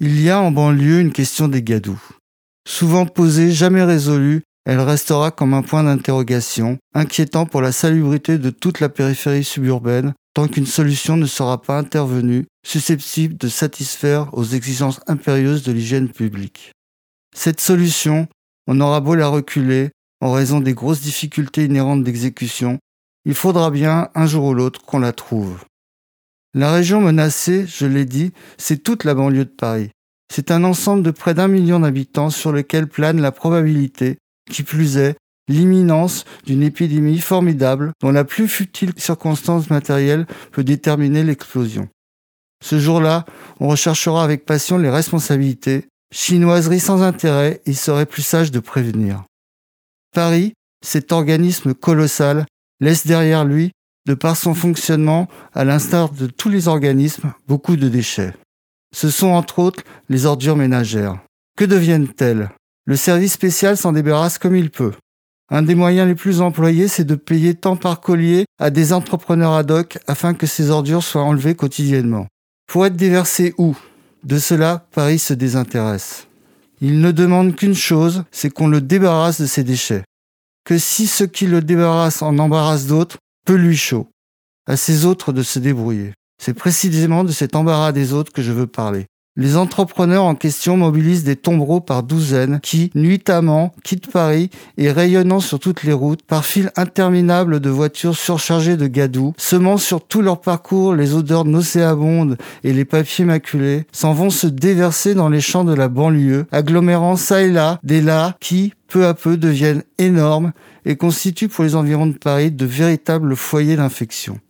Il y a en banlieue une question des gadous. Souvent posée, jamais résolue, elle restera comme un point d'interrogation, inquiétant pour la salubrité de toute la périphérie suburbaine, tant qu'une solution ne sera pas intervenue, susceptible de satisfaire aux exigences impérieuses de l'hygiène publique. Cette solution, on aura beau la reculer, en raison des grosses difficultés inhérentes d'exécution, il faudra bien, un jour ou l'autre, qu'on la trouve. La région menacée, je l'ai dit, c'est toute la banlieue de Paris. C'est un ensemble de près d'un million d'habitants sur lequel plane la probabilité, qui plus est, l'imminence d'une épidémie formidable dont la plus futile circonstance matérielle peut déterminer l'explosion. Ce jour-là, on recherchera avec passion les responsabilités. Chinoiserie sans intérêt, il serait plus sage de prévenir. Paris, cet organisme colossal, laisse derrière lui de par son fonctionnement, à l'instar de tous les organismes, beaucoup de déchets. Ce sont entre autres les ordures ménagères. Que deviennent-elles? Le service spécial s'en débarrasse comme il peut. Un des moyens les plus employés, c'est de payer tant par collier à des entrepreneurs ad hoc afin que ces ordures soient enlevées quotidiennement. Pour être déversées où? De cela, Paris se désintéresse. Il ne demande qu'une chose, c'est qu'on le débarrasse de ses déchets. Que si ce qui le débarrasse en embarrasse d'autres, chaud. À ces autres de se débrouiller. C'est précisément de cet embarras des autres que je veux parler. Les entrepreneurs en question mobilisent des tombereaux par douzaines qui, nuitamment, quittent Paris et rayonnant sur toutes les routes, par fil interminable de voitures surchargées de gadou, semant sur tout leur parcours les odeurs nauséabondes et les papiers maculés, s'en vont se déverser dans les champs de la banlieue, agglomérant ça et là des lats qui, peu à peu, deviennent énormes et constituent pour les environs de Paris de véritables foyers d'infection.